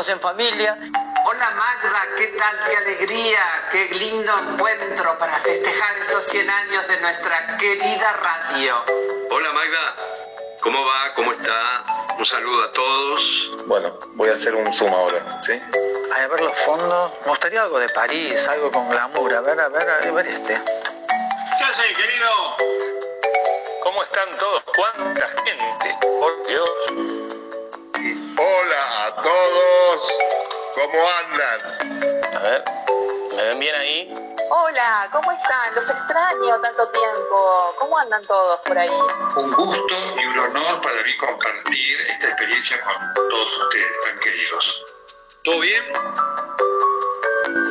Estamos en familia. Hola Magda, ¿qué tal? ¡Qué alegría! ¡Qué lindo encuentro para festejar estos 100 años de nuestra querida radio! Hola Magda, ¿cómo va? ¿Cómo está? Un saludo a todos. Bueno, voy a hacer un zoom ahora, ¿sí? Ay, a ver los fondos. Me gustaría algo de París, algo con glamour. A ver, a ver, a ver este. ¿Qué haces, querido? ¿Cómo están todos? ¿Cuánta gente? Por Dios. Hola a todos, ¿cómo andan? A ver, ¿me ven bien ahí? Hola, ¿cómo están? Los extraño tanto tiempo. ¿Cómo andan todos por ahí? Un gusto y un honor para mí compartir esta experiencia con todos ustedes tan queridos. ¿Todo bien?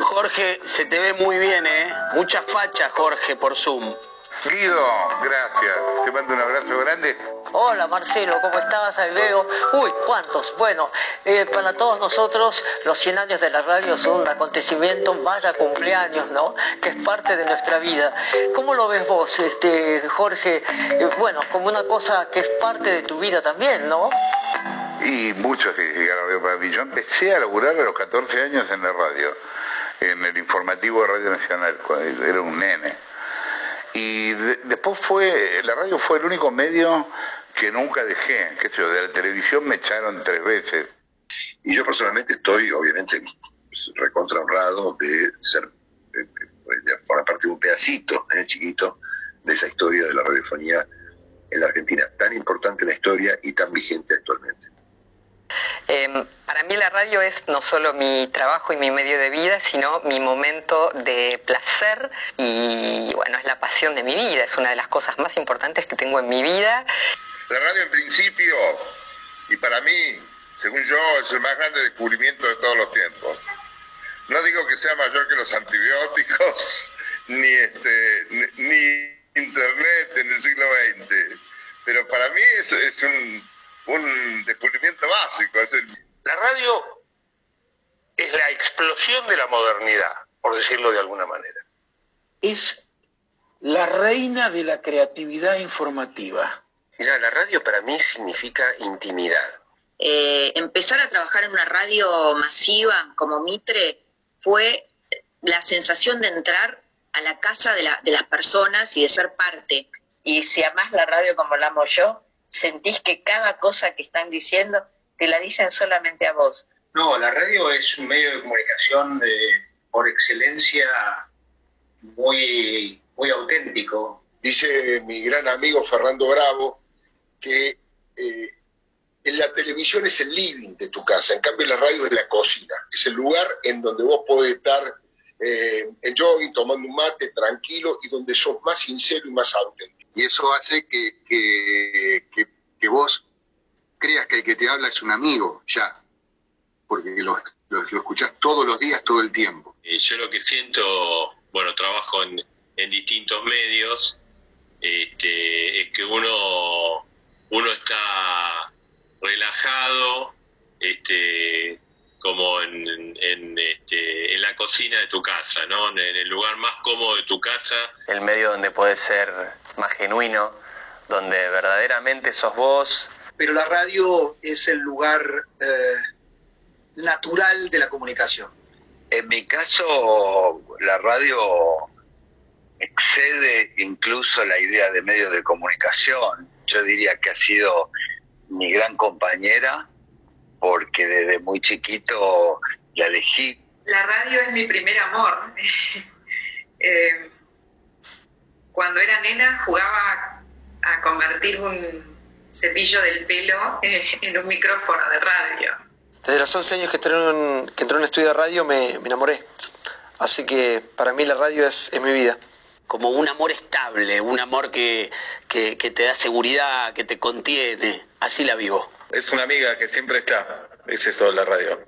Jorge, se te ve muy bien, ¿eh? Mucha facha, Jorge, por Zoom. Guido, gracias. Te mando un abrazo grande. Hola Marcelo, ¿cómo estás? Ahí veo. Uy, ¿cuántos? Bueno, eh, para todos nosotros los 100 años de la radio son un acontecimiento, vaya cumpleaños, ¿no? Que es parte de nuestra vida. ¿Cómo lo ves vos, este, Jorge? Eh, bueno, como una cosa que es parte de tu vida también, ¿no? Y muchos significaron para mí. Yo empecé a laburar a los 14 años en la radio, en el informativo de Radio Nacional, cuando era un nene. Y de- después fue, la radio fue el único medio que nunca dejé, qué sé yo, de la televisión me echaron tres veces. Y yo personalmente estoy, obviamente, pues, recontra honrado de ser, eh, de formar parte de un pedacito eh, chiquito de esa historia de la radiofonía en la Argentina, tan importante en la historia y tan vigente actualmente. Eh, para mí la radio es no solo mi trabajo y mi medio de vida, sino mi momento de placer y bueno, es la pasión de mi vida, es una de las cosas más importantes que tengo en mi vida. La radio en principio, y para mí, según yo, es el más grande descubrimiento de todos los tiempos. No digo que sea mayor que los antibióticos, ni este, ni, internet en el siglo XX, pero para mí es un, un descubrimiento básico. Es el, La radio es la explosión de la modernidad, por decirlo de alguna manera. Es la reina de la creatividad informativa. Mira, la radio para mí significa intimidad. Eh, empezar a trabajar en una radio masiva como Mitre fue la sensación de entrar a la casa de, la- de las personas y de ser parte. Y si amás la radio como la amo yo, sentís que cada cosa que están diciendo te la dicen solamente a vos. No, la radio es un medio de comunicación de- por excelencia muy, muy auténtico. dice mi gran amigo Fernando Bravo que eh, en la televisión es el living de tu casa, en cambio la radio es la cocina, es el lugar en donde vos podés estar eh, en jogging, tomando un mate, tranquilo, y donde sos más sincero y más auténtico. Y eso hace que, que, que, vos creas que el que te habla es un amigo, ya. Porque lo, lo, lo escuchás todos los días, todo el tiempo. Yo lo que siento, bueno, trabajo en, en distintos medios, este, es que uno, uno está relajado, este, como en, en, este, en la cocina de tu casa, ¿no? En el lugar más cómodo de tu casa. el medio donde podés ser más genuino, donde verdaderamente sos vos. Pero la radio es el lugar eh, natural de la comunicación. En mi caso, la radio excede incluso la idea de medios de comunicación. Yo diría que ha sido mi gran compañera porque desde muy chiquito la elegí. La radio es mi primer amor. Eh, cuando era nena jugaba a convertir un cepillo del pelo en un micrófono de radio. Desde los 11 años que entré en un, que entré en un estudio de radio me, me enamoré. Así que para mí la radio es, es mi vida como un amor estable, un amor que, que, que, te da seguridad, que te contiene. Así la vivo. Es una amiga que siempre está. Es eso la radio.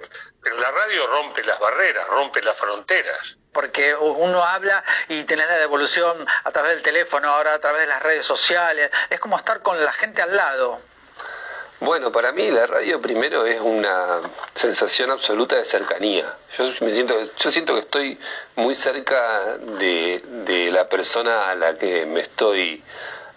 Pero la radio rompe las barreras, rompe las fronteras. Porque uno habla y tenés la devolución a través del teléfono, ahora a través de las redes sociales. Es como estar con la gente al lado. Bueno, para mí la radio primero es una sensación absoluta de cercanía. Yo me siento, yo siento que estoy muy cerca de, de la persona a la que me estoy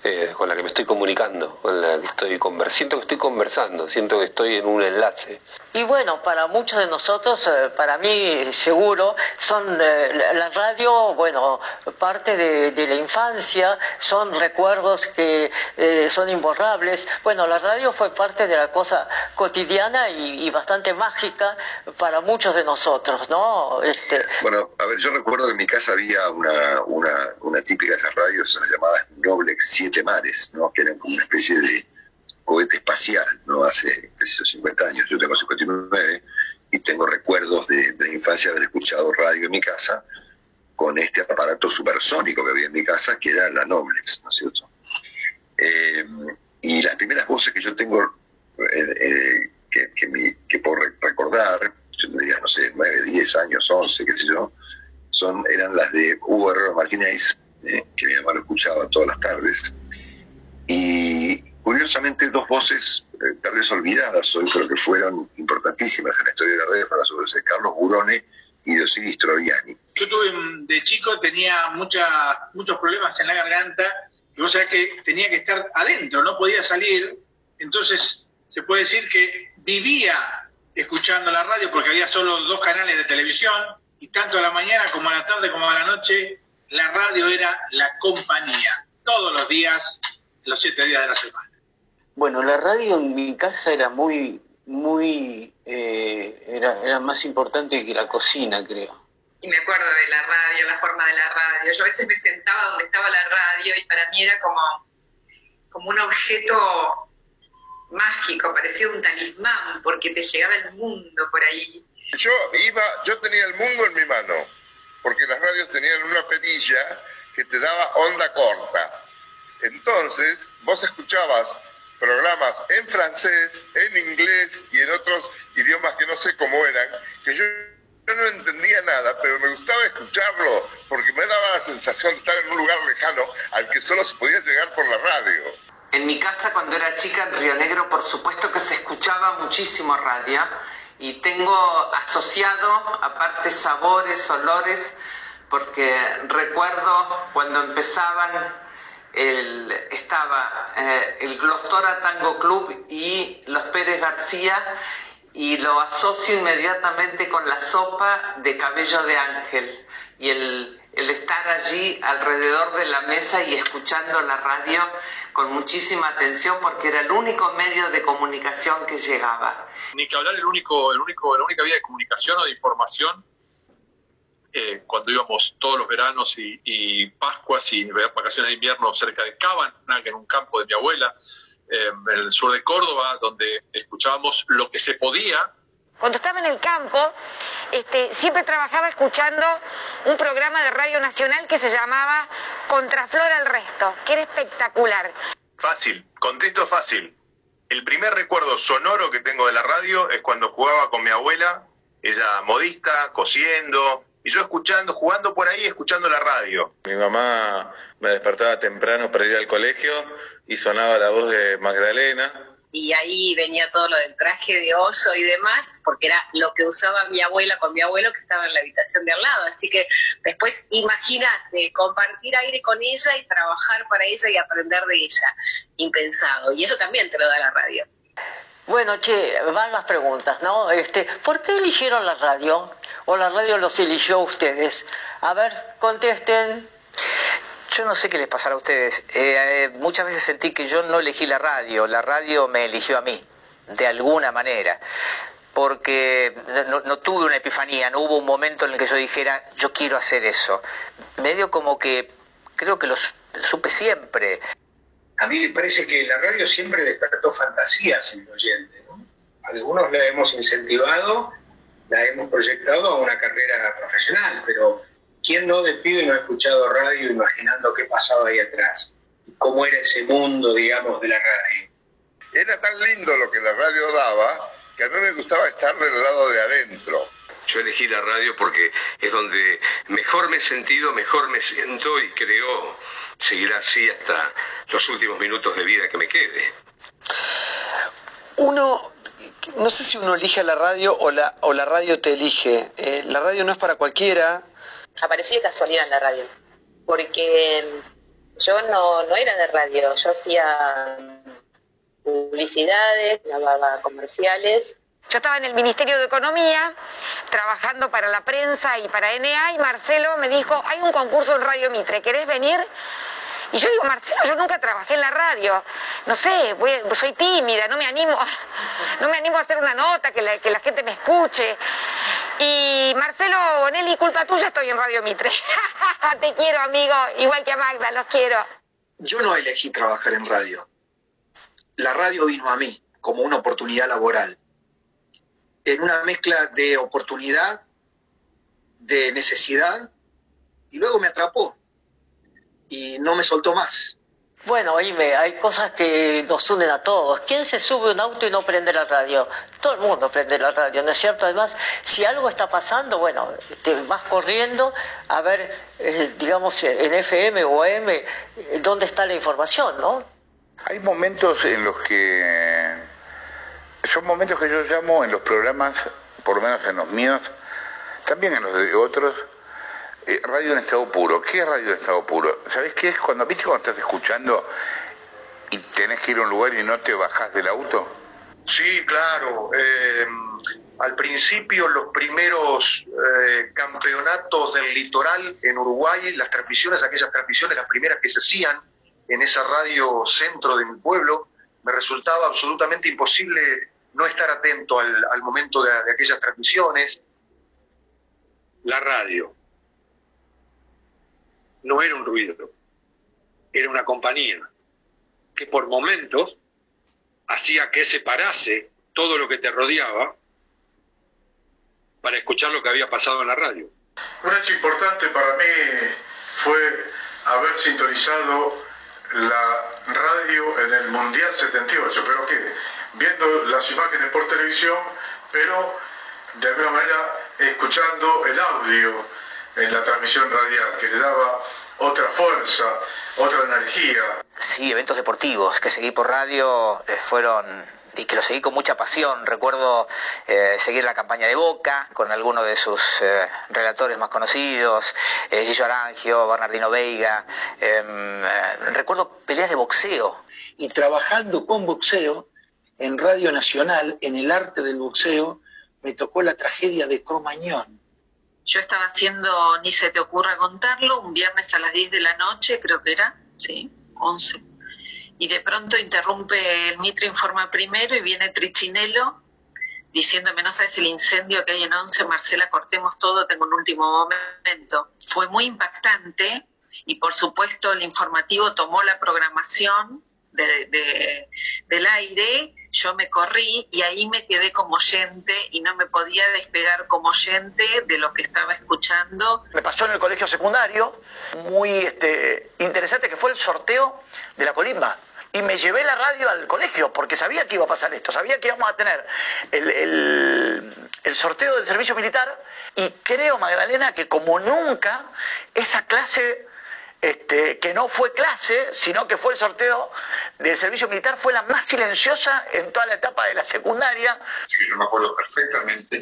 eh, con la que me estoy comunicando, con la que estoy conversando, siento que estoy conversando, siento que estoy en un enlace. Y bueno, para muchos de nosotros, eh, para mí seguro, son eh, la radio, bueno, parte de, la infancia, son recuerdos que eh, son imborrables. Bueno, la radio fue parte de la cosa cotidiana y, bastante mágica para muchos de nosotros, ¿no? Este... Bueno, a ver, yo recuerdo que en mi casa había una, una, típica de esas radios llamadas Noblex 7 Mares, ¿no? Que eran como una especie de cohete espacial, ¿no? Hace, qué 50 años, yo tengo 59 y tengo recuerdos de, de, infancia haber escuchado radio en mi casa con este aparato supersónico que había en mi casa, que era la Noblex, ¿no es cierto? Eh, y las primeras voces que yo tengo, eh, eh, que, que, puedo recordar, yo tendría, no sé, 9, 10 años, 11, qué sé yo, son, eran las de Hugo Herrero Martínez, que mi mamá lo escuchaba todas las tardes, y Curiosamente, dos voces tal vez olvidadas hoy, pero que fueron importantísimas en la historia de la voces de Carlos Burone y de Osiris Troviani. Yo tuve, de chico tenía mucha, muchos problemas en la garganta, y vos sabés que tenía que estar adentro, no podía salir, entonces se puede decir que vivía escuchando la radio porque había solo dos canales de televisión, y tanto a la mañana como a la tarde como a la noche, la radio era la compañía, todos los días, los siete días de la semana. Bueno, la radio en mi casa era muy, muy, eh, era, era más importante que la cocina, creo. Y me acuerdo de la radio, la forma de la radio. Yo a veces me sentaba donde estaba la radio y para mí era como, como un objeto mágico, parecía un talismán, porque te llegaba el mundo por ahí. Yo iba, yo tenía el mundo en mi mano, porque las radios tenían una perilla que te daba onda corta. Entonces, vos escuchabas programas en francés, en inglés y en otros idiomas que no sé cómo eran, que yo, no entendía nada, pero me gustaba escucharlo porque me daba la sensación de estar en un lugar lejano al que solo se podía llegar por la radio. En mi casa cuando era chica en Río Negro por supuesto que se escuchaba muchísimo radio y tengo asociado aparte sabores, olores, porque recuerdo cuando empezaban el, estaba eh, el Glostora Tango Club y los Pérez García y lo asocio inmediatamente con la sopa de cabello de ángel y el, el estar allí alrededor de la mesa y escuchando la radio con muchísima atención porque era el único medio de comunicación que llegaba. Ni que hablar el único, el único, la única vía de comunicación o de información eh, cuando íbamos todos los veranos y, y, Pascuas y vacaciones de invierno cerca de Cabana, en un campo de mi abuela, eh, en el sur de Córdoba, donde escuchábamos lo que se podía. Cuando estaba en el campo, este, siempre trabajaba escuchando un programa de Radio Nacional que se llamaba Contraflor al Resto, que era espectacular. Fácil, contesto fácil. El primer recuerdo sonoro que tengo de la radio es cuando jugaba con mi abuela, ella modista, cosiendo, y yo escuchando, jugando por ahí, escuchando la radio. Mi mamá me despertaba temprano para ir al colegio y sonaba la voz de Magdalena. Y ahí venía todo lo del traje de oso y demás, porque era lo que usaba mi abuela con mi abuelo que estaba en la habitación de al lado. Así que después imagínate, compartir aire con ella y trabajar para ella y aprender de ella. Impensado. Y eso también te lo da la radio. Bueno, che, van las preguntas, ¿no? Este, ¿Por qué eligieron la radio? ¿O la radio los eligió a ustedes? A ver, contesten. Yo no sé qué les pasará a ustedes. Eh, eh, muchas veces sentí que yo no elegí la radio, la radio me eligió a mí, de alguna manera. Porque no, no, tuve una epifanía, no hubo un momento en el que yo dijera, yo quiero hacer eso. Medio como que creo que los supe siempre. A mí me parece que la radio siempre despertó fantasías en el oyente. Algunos la hemos incentivado, la hemos proyectado a una carrera profesional, pero ¿quién no de pibe no ha escuchado radio imaginando qué pasaba ahí atrás? ¿Cómo era ese mundo, digamos, de la radio? Era tan lindo lo que la radio daba que a mí me gustaba estar del lado de adentro. Yo elegí la radio porque es donde mejor me he sentido, mejor me siento y creo seguir así hasta los últimos minutos de vida que me quede. Uno, no sé si uno elige a la radio o la, o la radio te elige. Eh, la radio no es para cualquiera. Aparecí de casualidad en la radio, porque yo no, no era de radio, yo hacía publicidades, grababa comerciales. Yo estaba en el Ministerio de Economía trabajando para la prensa y para NA y Marcelo me dijo, hay un concurso en Radio Mitre, ¿querés venir? Y yo digo, Marcelo, yo nunca trabajé en la radio, no sé, soy tímida, no me animo, no me animo a hacer una nota, que la, que la gente me escuche. Y Marcelo Bonelli, culpa tuya, estoy en Radio Mitre. Te quiero, amigo, igual que a Magda, los quiero. Yo no elegí trabajar en radio la radio vino a mí como una oportunidad laboral, en una mezcla de oportunidad, de necesidad, y luego me atrapó y no me soltó más. Bueno, oíme, hay cosas que nos unen a todos. ¿Quién se sube a un auto y no prende la radio? Todo el mundo prende la radio, ¿no es cierto? Además, si algo está pasando, bueno, te vas corriendo a ver, eh, digamos, en FM o AM, eh, dónde está la información, ¿no? Hay momentos en los que son momentos que yo llamo en los programas, por lo menos en los míos, también en los de otros, eh, radio en estado puro. ¿Qué es radio en estado puro? ¿Sabes qué es? Cuando, ¿Viste cuando estás escuchando y tenés que ir a un lugar y no te bajás del auto? Sí, claro. Eh, al principio, los primeros eh, campeonatos del litoral en Uruguay, las transmisiones, aquellas transmisiones, las primeras que se hacían, en esa radio centro de mi pueblo, me resultaba absolutamente imposible no estar atento al, momento de, aquellas transmisiones. La radio no era un ruido, era una compañía que por momentos hacía que separase todo lo que te rodeaba para escuchar lo que había pasado en la radio. Un hecho importante para mí fue haber sintonizado la radio en el Mundial 78, pero que viendo las imágenes por televisión, pero de alguna manera escuchando el audio en la transmisión radial, que le daba otra fuerza, otra energía. Sí, eventos deportivos que seguí por radio eh, fueron y que lo seguí con mucha pasión. Recuerdo eh, seguir la campaña de Boca con algunos de sus eh, relatores más conocidos, eh, Gillo Arangio, Bernardino Veiga. Em, eh, recuerdo peleas de boxeo. Y trabajando con boxeo en Radio Nacional, en el arte del boxeo, me tocó la tragedia de Cromañón. Yo estaba haciendo, ni se te ocurra contarlo, un viernes a las 10 de la noche, creo que era, sí, 11 y de pronto interrumpe el Mitre Informa primero y viene Trichinelo diciéndome, no sabes el incendio que hay en Once, Marcela, cortemos todo, tengo un último momento. Fue muy impactante y por supuesto el informativo tomó la programación del aire, yo me corrí y ahí me quedé como oyente y no me podía despegar como oyente de lo que estaba escuchando. Me pasó en el colegio secundario, muy este, interesante, que fue el sorteo de la colimba y me llevé la radio al colegio porque sabía que iba a pasar esto, sabía que íbamos a tener el, el, sorteo del servicio militar y creo, Magdalena, que como nunca esa clase este, que no fue clase, sino que fue el sorteo del servicio militar, fue la más silenciosa en toda la etapa de la secundaria. yo me acuerdo perfectamente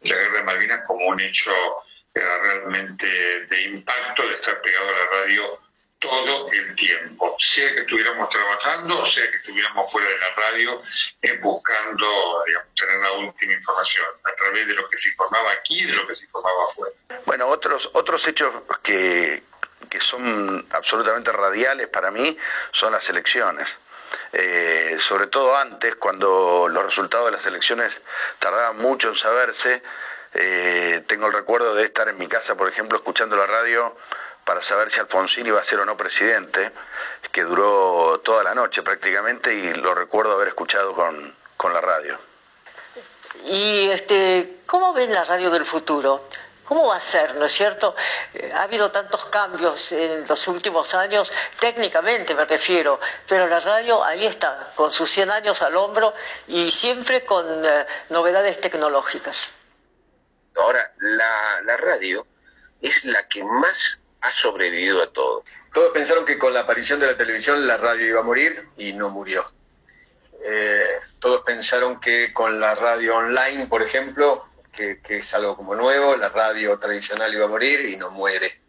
de la guerra de Malvinas como un hecho realmente de impacto de estar pegado a la radio todo el tiempo, sea que estuviéramos trabajando, sea que estuviéramos fuera de la radio, eh, buscando digamos, tener la última información a través de lo que se informaba aquí y de lo que se informaba afuera. Bueno, otros, otros hechos que, que son absolutamente radiales para mí son las elecciones. Eh, sobre todo antes, cuando los resultados de las elecciones tardaban mucho en saberse, eh, tengo el recuerdo de estar en mi casa, por ejemplo, escuchando la radio para saber si Alfonsín iba a ser o no presidente, que duró toda la noche prácticamente y lo recuerdo haber escuchado con, con la radio. Y este, ¿cómo ven la radio del futuro? ¿Cómo va a ser, no es cierto? Eh, ha habido tantos cambios en los últimos años, técnicamente me refiero, pero la radio ahí está, con sus 100 años al hombro y siempre con eh, novedades tecnológicas. Ahora, la, la radio es la que más ha sobrevivido a todo. Todos pensaron que con la aparición de la televisión la radio iba a morir y no murió. Eh, todos pensaron que con la radio online, por ejemplo, que, es algo como nuevo, la radio tradicional iba a morir y no muere.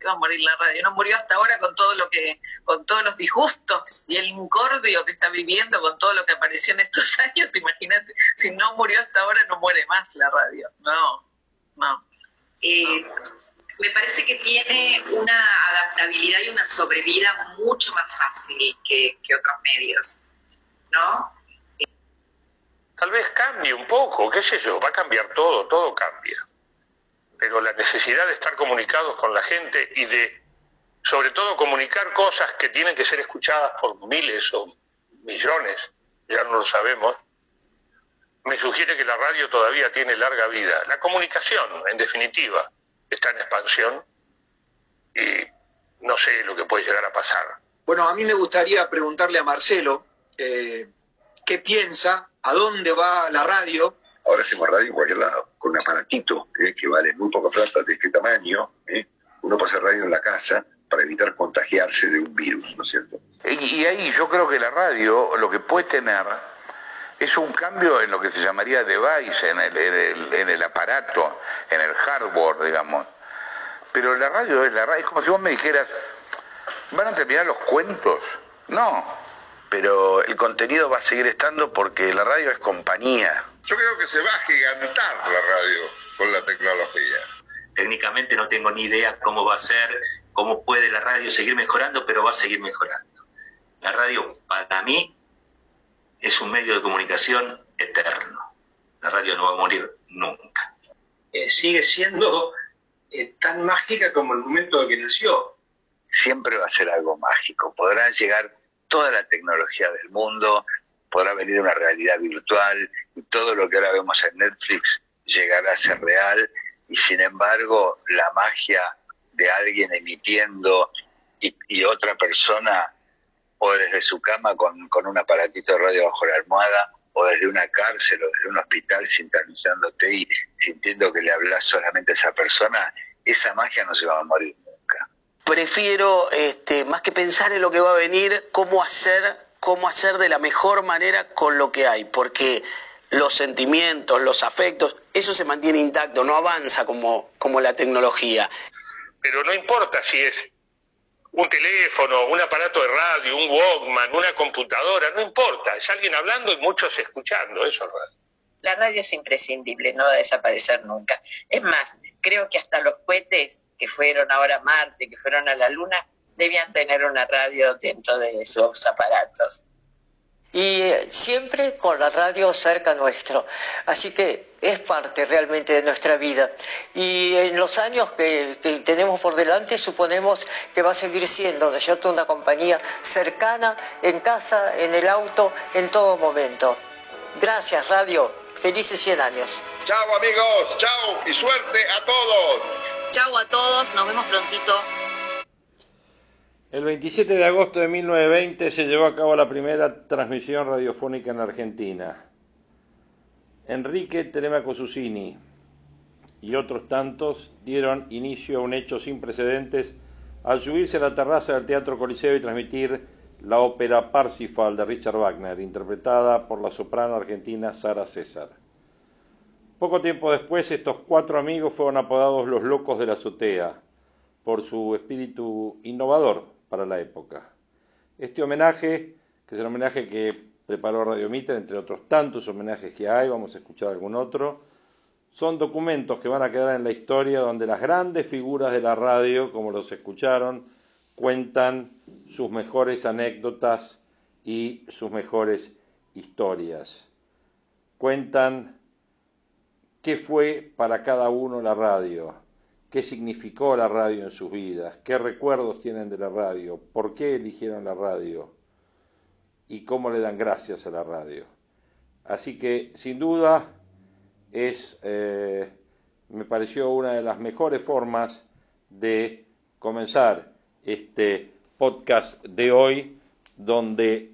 Iba a morir la radio, no murió hasta ahora con todo lo que, con todos los disgustos y el incordio que está viviendo con todo lo que apareció en estos años, imagínate, si no murió hasta ahora no muere más la radio, no, no. Eh, me parece que tiene una adaptabilidad y una sobrevida mucho más fácil que, que otros medios, ¿no? Tal vez cambie un poco, qué sé yo, va a cambiar todo, todo cambia. Pero la necesidad de estar comunicados con la gente y de, sobre todo, comunicar cosas que tienen que ser escuchadas por miles o millones, ya no lo sabemos, me sugiere que la radio todavía tiene larga vida. La comunicación, en definitiva, está en expansión y no sé lo que puede llegar a pasar. Bueno, a mí me gustaría preguntarle a Marcelo eh, qué piensa ¿A dónde va la radio? Ahora hacemos radio en cualquier lado, con un aparatito ¿eh? que vale muy poca plata de este tamaño. ¿eh? Uno puede hacer radio en la casa para evitar contagiarse de un virus, ¿no es cierto? Y, ahí yo creo que la radio lo que puede tener es un cambio en lo que se llamaría device, en el, en el, aparato, en el hardware, digamos. Pero la radio es la radio, es como si vos me dijeras, ¿van a terminar los cuentos? No, pero el contenido va a seguir estando porque la radio es compañía. Yo creo que se va a gigantar la radio con la tecnología. Técnicamente no tengo ni idea cómo va a ser, cómo puede la radio seguir mejorando, pero va a seguir mejorando. La radio para mí es un medio de comunicación eterno. La radio no va a morir nunca. Eh, sigue siendo eh, tan mágica como el momento en que nació. Siempre va a ser algo mágico. Podrá llegar toda la tecnología del mundo, podrá venir una realidad virtual y todo lo que ahora vemos en Netflix llegará a ser real y sin embargo la magia de alguien emitiendo y, otra persona o desde su cama con, con, un aparatito de radio bajo la almohada o desde una cárcel o desde un hospital sintonizándote y sintiendo que le hablas solamente a esa persona, esa magia no se va a morir prefiero, este, más que pensar en lo que va a venir, cómo hacer, cómo hacer de la mejor manera con lo que hay, porque los sentimientos, los afectos, eso se mantiene intacto, no avanza como, como la tecnología. Pero no importa si es un teléfono, un aparato de radio, un Walkman, una computadora, no importa, es alguien hablando y muchos escuchando, eso es radio. La radio es imprescindible, no va a desaparecer nunca. Es más, creo que hasta los cohetes que fueron ahora a Marte, que fueron a la Luna, debían tener una radio dentro de sus aparatos. Y siempre con la radio cerca nuestro. Así que es parte realmente de nuestra vida. Y en los años que, tenemos por delante suponemos que va a seguir siendo, ¿no es cierto?, una compañía cercana, en casa, en el auto, en todo momento. Gracias, radio. Felices 100 años. Chao amigos, chao y suerte a todos. Chau a todos, nos vemos prontito. El 27 de agosto de 1920 se llevó a cabo la primera transmisión radiofónica en Argentina. Enrique Telemaco Susini y otros tantos dieron inicio a un hecho sin precedentes al subirse a la terraza del Teatro Coliseo y transmitir la ópera Parsifal de Richard Wagner, interpretada por la soprano argentina Sara César. Poco tiempo después, estos cuatro amigos fueron apodados los locos de la azotea, por su espíritu innovador para la época. Este homenaje, que es el homenaje que preparó Radio Mitre, entre otros tantos homenajes que hay, vamos a escuchar algún otro, son documentos que van a quedar en la historia donde las grandes figuras de la radio, como los escucharon, cuentan sus mejores anécdotas y sus mejores historias. Cuentan qué fue para cada uno la radio, qué significó la radio en sus vidas, qué recuerdos tienen de la radio, por qué eligieron la radio y cómo le dan gracias a la radio. Así que, sin duda, es, eh, me pareció una de las mejores formas de comenzar este podcast de hoy, donde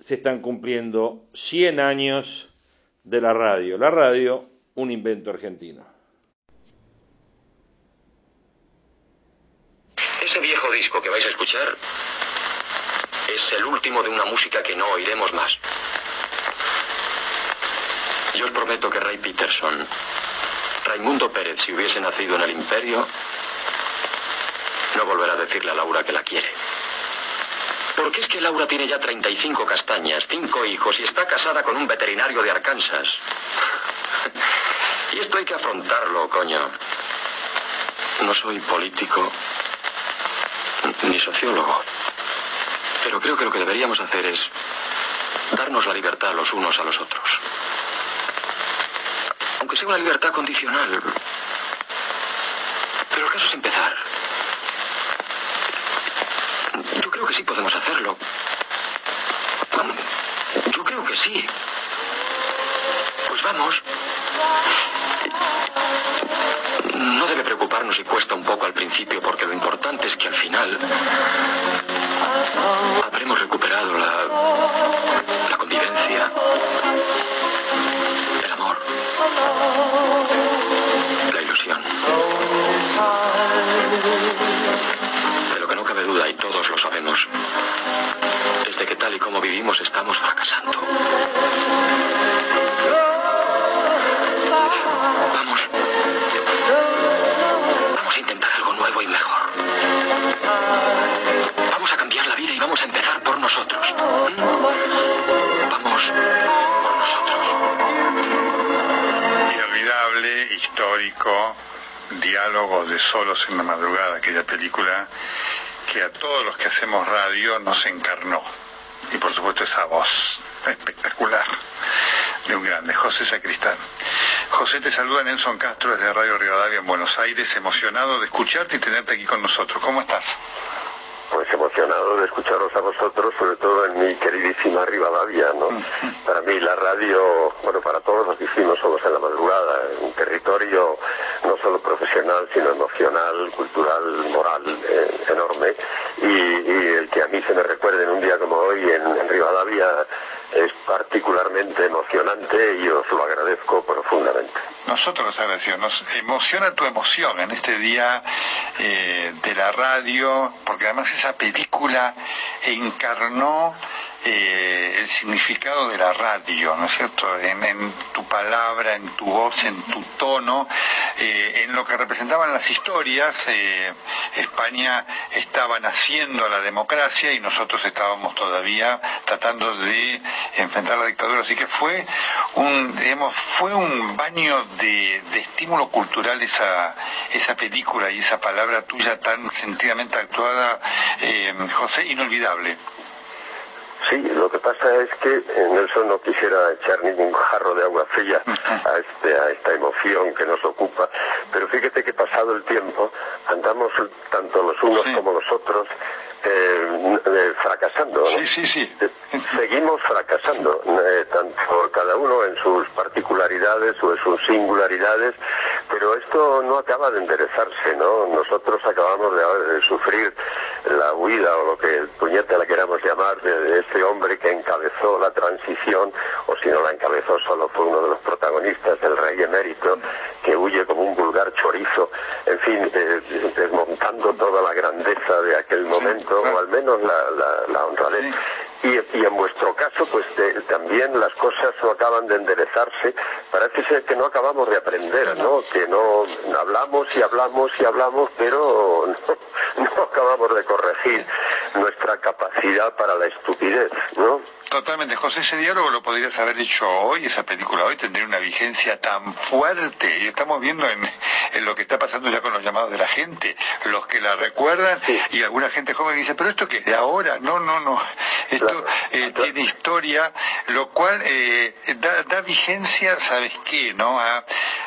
se están cumpliendo 100 años de la radio. La radio, un invento argentino. Ese viejo disco que vais a escuchar es el último de una música que no oiremos más. Yo os prometo que Ray Peterson, Raimundo Pérez, si hubiese nacido en el imperio, no volverá a decirle a Laura que la quiere. Porque es que Laura tiene ya 35 castañas, cinco hijos y está casada con un veterinario de Arkansas. Y esto hay que afrontarlo, coño. No soy político ni sociólogo. Pero creo que lo que deberíamos hacer es darnos la libertad los unos a los otros. Aunque sea una libertad condicional. Pero el caso es empezar. Yo creo que sí podemos hacerlo. Yo creo que sí. Pues vamos. No debe preocuparnos si cuesta un poco al principio, porque lo importante es que al final habremos recuperado la, la convivencia, el amor, la ilusión. Cabe duda, y todos lo sabemos, es de que tal y como vivimos estamos fracasando. Vamos. Vamos a intentar algo nuevo y mejor. Vamos a cambiar la vida y vamos a empezar por nosotros. ¿Mm? Vamos por nosotros. Inolvidable, histórico, diálogo de Solos en la Madrugada, aquella película que a todos los que hacemos radio nos encarnó. Y por supuesto esa voz espectacular de un grande, José Sacristán. José, te saluda Nelson Castro desde Radio Rivadavia en Buenos Aires, emocionado de escucharte y tenerte aquí con nosotros. ¿Cómo estás? Pues emocionado de escucharos a vosotros, sobre todo en mi queridísima Rivadavia, ¿no? Para mí la radio, bueno, para todos los que hicimos somos en la madrugada, un territorio no solo profesional, sino emocional, cultural, moral, eh, enorme. Y, y, el que a mí se me recuerde en un día como hoy en, en Rivadavia es particularmente emocionante y os lo agradezco profundamente. Nosotros los agradecemos. Nos emociona tu emoción en este día eh, de la radio, porque además esa película encarnó eh, el significado de la radio, ¿no es cierto? En, tu palabra, en tu voz, en tu tono, eh, en lo que representaban las historias. España estaba naciendo la democracia y nosotros estábamos todavía tratando de enfrentar la dictadura. Así que fue un, digamos, fue un baño de, de estímulo cultural esa, esa película y esa palabra tuya tan sentidamente actuada, eh, José, inolvidable. Sí, lo que pasa es que eh, Nelson no quisiera echar ningún jarro de agua fría a, este, a esta emoción que nos ocupa, pero fíjate que pasado el tiempo andamos tanto los unos sí. como los otros eh, eh, fracasando. ¿no? Sí, sí, sí. Seguimos fracasando, eh, tanto cada uno en sus particularidades o en sus singularidades, pero esto no acaba de enderezarse, ¿no? Nosotros acabamos de, de sufrir la huida o lo que el puñete la queramos llamar de, de este hombre que encabezó la transición, o si no la encabezó solo fue uno de los protagonistas del rey emérito, que huye como un vulgar chorizo, en fin, desmontando toda la grandeza de aquel momento, o al menos la, la, la honradez. Y, y, en vuestro caso, pues de, también las cosas no acaban de enderezarse. Parece ser que no acabamos de aprender, ¿no? Que no hablamos y hablamos y hablamos, pero no, no acabamos de corregir nuestra capacidad para la estupidez, ¿no? Totalmente, José, ese diálogo lo podrías haber hecho hoy, esa película hoy tendría una vigencia tan fuerte. Y estamos viendo en, en, lo que está pasando ya con los llamados de la gente, los que la recuerdan sí. y alguna gente joven dice, pero esto que de ahora, no, no, no, esto claro, eh, claro. tiene historia, lo cual eh, da, da, vigencia, ¿sabes qué? no a,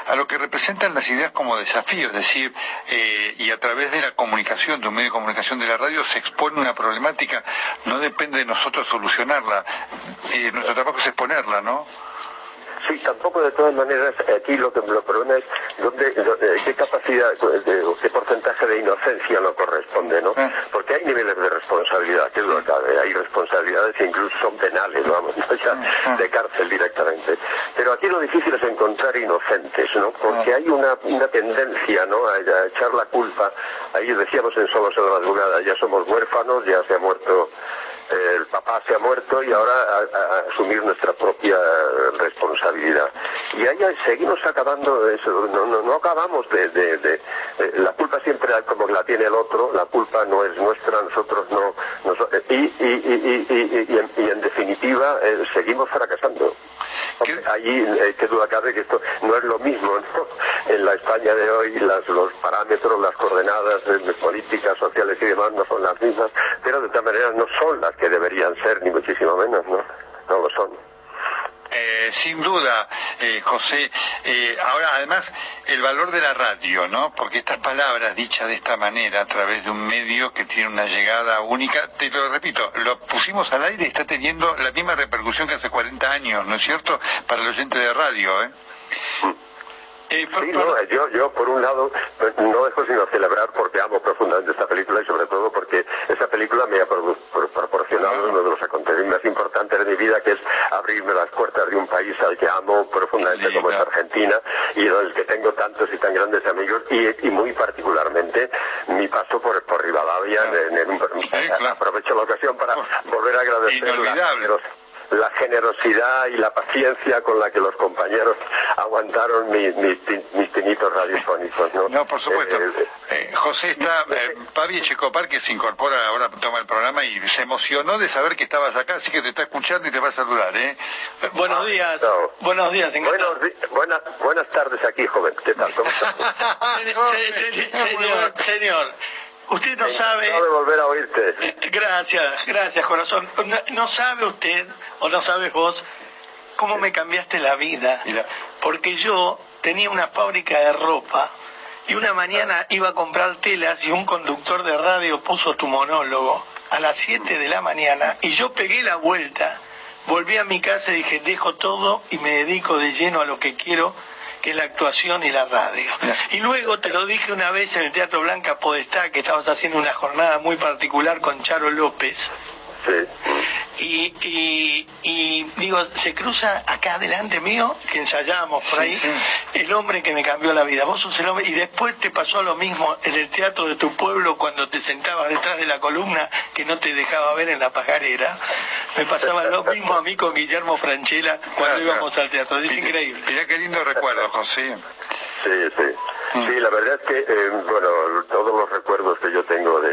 a lo que representan las ideas como desafío, es decir, eh, y a través de la comunicación, de un medio de comunicación de la radio, se expone una problemática, no depende de nosotros solucionarla, eh, nuestro trabajo es exponerla, ¿no? Sí, tampoco de todas maneras, aquí lo que lo problema es dónde, dónde- qué capacidad, de- qué porcentaje de inocencia no corresponde, ¿no? Porque hay niveles de responsabilidad, que es lo que. Hay responsabilidades que incluso son penales, vamos, ¿no? ya de cárcel directamente. Pero aquí lo difícil es encontrar inocentes, ¿no? Porque hay una, una tendencia, ¿no? A, a echar la culpa. Ahí decíamos en Solos en la madrugada, ya somos huérfanos, ya se ha muerto eh, el papá se ha muerto y ahora asumir nuestra propia eh, responsabilidad. Y ahí seguimos acabando eso, no, no, no acabamos de, de- de- eh, la culpa siempre como la tiene el otro, la culpa no es nuestra, nosotros no, eh, y, y, y, y, en, definitiva seguimos fracasando. Hombre, Allí, eh, qué duda cabe que esto no es lo mismo, ¿no? En la España de hoy las, los parámetros, las coordenadas eh, políticas sociales y demás no son las mismas, pero de todas maneras no son las que deberían ser, ni muchísimo menos, ¿no? No lo son. Sin duda, eh, José. Eh, ahora, además, el valor de la radio, ¿no? Porque estas palabras dichas de esta manera, a través de un medio que tiene una llegada única, te lo repito, lo pusimos al aire y está teniendo la misma repercusión que hace 40 años, ¿no es cierto? Para el oyente de radio, ¿eh? Sí, no, yo, yo por un lado eh, no dejo sino celebrar porque amo profundamente esta película y sobre todo porque esa película me ha proporcionado uno de los acontecimientos más importantes de mi vida que es abrirme las puertas de un país al que amo profundamente como es Argentina y en el que tengo tantos y tan grandes amigos y, y muy particularmente mi paso por, por Rivadavia en, en un- aprovecho la ocasión para volver a agradecer la, generos- la generosidad y la paciencia con la que los compañeros aguantaron mis, mis, mis pinitos radiofónicos. No, No, por supuesto. Eh, Eh, José está, eh, Pavi Checopar, que se incorpora ahora, toma el programa y se emocionó de saber que estabas acá, así que te está escuchando y te va a saludar, ¿eh? Buenos días. no. Buenos días, Buenos buenas, buenas tardes aquí, joven. ¿Qué tal? ¿Cómo estás? Se- se- señor, señor, usted no sabe. De volver a oírte. Gracias, gracias, corazón. No, no sabe usted, o no sabes vos, cómo me cambiaste la vida. Porque yo tenía una fábrica de ropa y una mañana iba a comprar telas y un conductor de radio puso tu monólogo a las 7 de la mañana y yo pegué la vuelta, volví a mi casa y dije, dejo todo y me dedico de lleno a lo que quiero que es la actuación y la radio. Y luego te lo dije una vez en el Teatro Blanca Podestá, que estabas haciendo una jornada muy particular con Charo López. Y, y, y digo, se cruza acá delante mío, que ensayábamos por ahí, el hombre que me cambió la vida. Vos sos el hombre, y después te pasó lo mismo en el teatro de tu pueblo cuando te sentabas detrás de la columna que no te dejaba ver en la pajarera. Me pasaba lo mismo a mí con Guillermo Franchella cuando íbamos al teatro. Es increíble. Mirá qué lindo recuerdo, José. Sí, sí. Sí, la verdad es que, eh, bueno, todos los recuerdos que yo tengo de,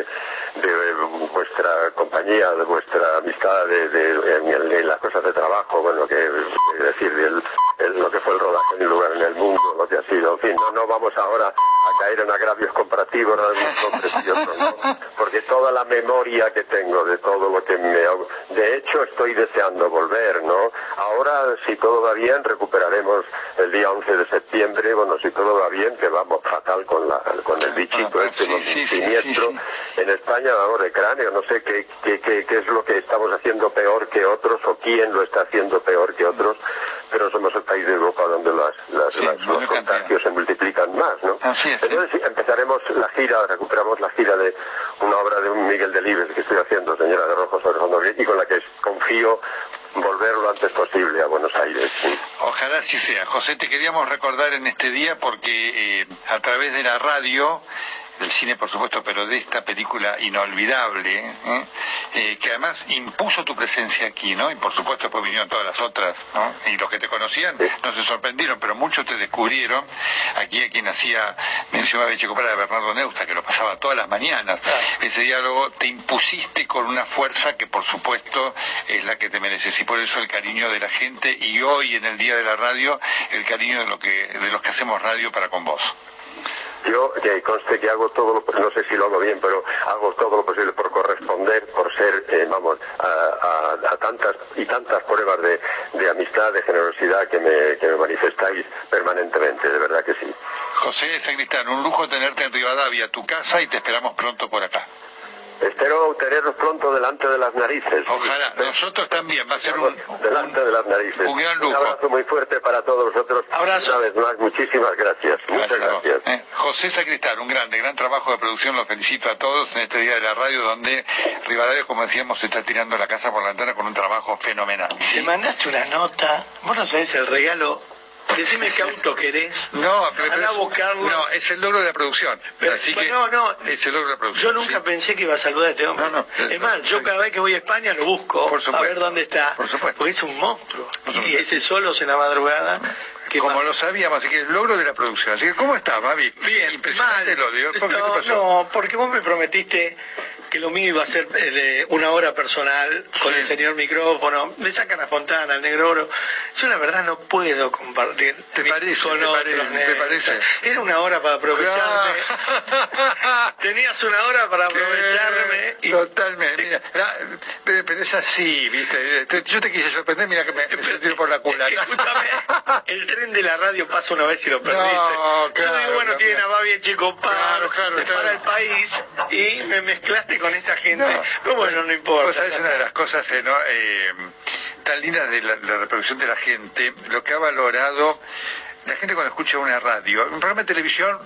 de vuestra compañía, de vuestra amistad, de, de- en las cosas de trabajo, bueno, que es decir, el- el- lo que fue el rodaje en el lugar en el mundo, lo que ha sido, en fin, no, no vamos ahora a caer en agravios comparativos de unos nombres y otros, ¿no? porque toda la memoria que tengo de todo lo que me... De hecho, estoy deseando volver, ¿no? Ahora, si todo va bien, recuperaremos el día 11 de septiembre, bueno, si todo va bien, que vamos fatal con, la, con el bichito este con siniestro en España, vamos, de cráneo, no sé qué, qué, qué, qué es lo que estamos haciendo peor que otros o quién lo está haciendo peor que otros, pero somos el país de Europa donde las, las- las- los contagios se multiplican más, ¿no? Entonces sí, empezaremos la gira, recuperamos la gira de una obra de un Miguel Delibes que estoy haciendo, Señora de Rojo sobre fondo gris, y con la que confío volver lo antes posible a Buenos Aires. sí. Ojalá así sea. José, te queríamos recordar en este día porque eh, a través de la radio, del cine por supuesto, pero de esta película inolvidable, ¿eh? Eh, que además impuso tu presencia aquí, ¿no? Y por supuesto después vinieron todas las otras, ¿no? Y los que te conocían no se sorprendieron, pero muchos te descubrieron. Aquí a quien hacía mención a Bechecopara de Bernardo Neusta, que lo pasaba todas las mañanas. Ese diálogo te impusiste con una fuerza que por supuesto es la que te mereces y por eso el cariño de la gente y hoy en el día de la radio el cariño de lo que de los que hacemos radio para con vos. Yo que conste que hago todo lo no sé si lo hago bien, pero hago todo lo posible por corresponder, por ser, eh, vamos, a, tantas y tantas pruebas de, de amistad, de generosidad que me, que me manifestáis permanentemente, de verdad que sí. José Sacristán, un lujo tenerte en Rivadavia, tu casa, y te esperamos pronto por acá. Espero tenerlos pronto delante de las narices. Ojalá, nosotros también, va a ser un... Delante de las narices. Un gran lujo. Un abrazo muy fuerte para todos vosotros. Abrazo. Una vez más, muchísimas gracias. Muchas gracias. Eh, José Sacristán, un grande, gran trabajo de producción, los felicito a todos en este día de la radio donde Rivadavia, como decíamos, se está tirando la casa por la ventana con un trabajo fenomenal. Se mandaste una nota, vos no sabés el regalo Decime qué auto querés. No, pero, a buscarlo. No, es el logro de la producción. Así que no, no. Es el logro de la producción. Yo nunca pensé que iba a saludar a este hombre. No, no. Es más, yo cada vez que voy a España lo busco a ver dónde está. Por supuesto. Porque es un monstruo. y ese solos en la madrugada. Como lo sabíamos, así que el logro de la producción. Así que, ¿cómo está, Mavi? Bien, impresionante mal. lo digo. ¿Por no, qué no, porque vos me prometiste que lo mío iba a ser eh, una hora personal con el señor micrófono. Me sacan a Fontana, al negro oro. Yo la verdad no puedo compartir ¿Te parece, con te otros parece, negros. te parece? Era una hora para aprovecharme. Tenías una hora para aprovecharme. Y... Totalmente. Mira, pero, es así, ¿viste? Te- Yo te quise sorprender, mira que me, me sentí por la culata. Escúchame, el tren de la radio pasa una vez y lo perdiste. No, Yo claro, digo, bueno, no, tienen a Babi Chico Claro, claro, es claro. para el país y me mezclaste con esta gente. No. Pero bueno, no importa. Vos sabés una de las cosas eh, ¿no? Eh, tan lindas de la, la reproducción de la gente, lo que ha valorado la gente cuando escucha una radio, un programa de televisión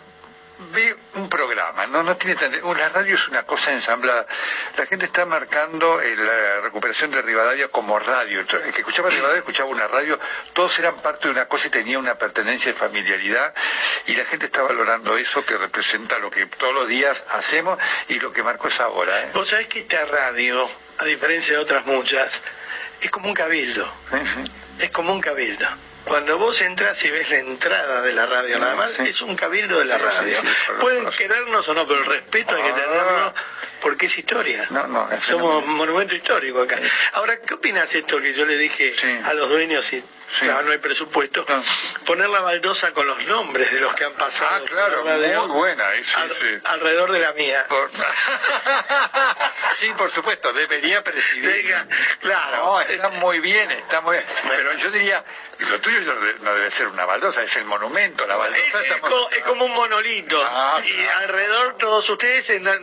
ve un programa, no no tiene tan, la radio es una cosa ensamblada. La gente está marcando eh, la recuperación de Rivadavia como radio. Entonces, el que escuchaba Rivadavia escuchaba una radio, todos eran parte de una cosa y tenía una pertenencia y familiaridad y la gente está valorando eso que representa lo que todos los días hacemos y lo que marcó esa hora. ¿eh? Vos sabés que esta radio, a diferencia de otras muchas, es como un cabildo. Es como un cabildo. Cuando vos entras y ves la entrada de la radio, nada más, es un cabildo de la radio. Pueden querernos o no, pero el respeto hay que tenerlo porque es historia. No, no, Somos monumento histórico acá. Ahora, ¿qué opinas esto que yo le dije a los dueños y claro, no hay presupuesto? Poner la baldosa con los nombres de los que han pasado. Ah, claro, muy buena, al- sí. alrededor de la mía. Por- sí, por supuesto, debería presidir. Claro. No, está muy bien, está muy bien. Pero yo diría, lo tuyo no debe, ser una baldosa, es el monumento, la baldosa Es, está co- es como un monolito. Ah, y alrededor todos ustedes en. Los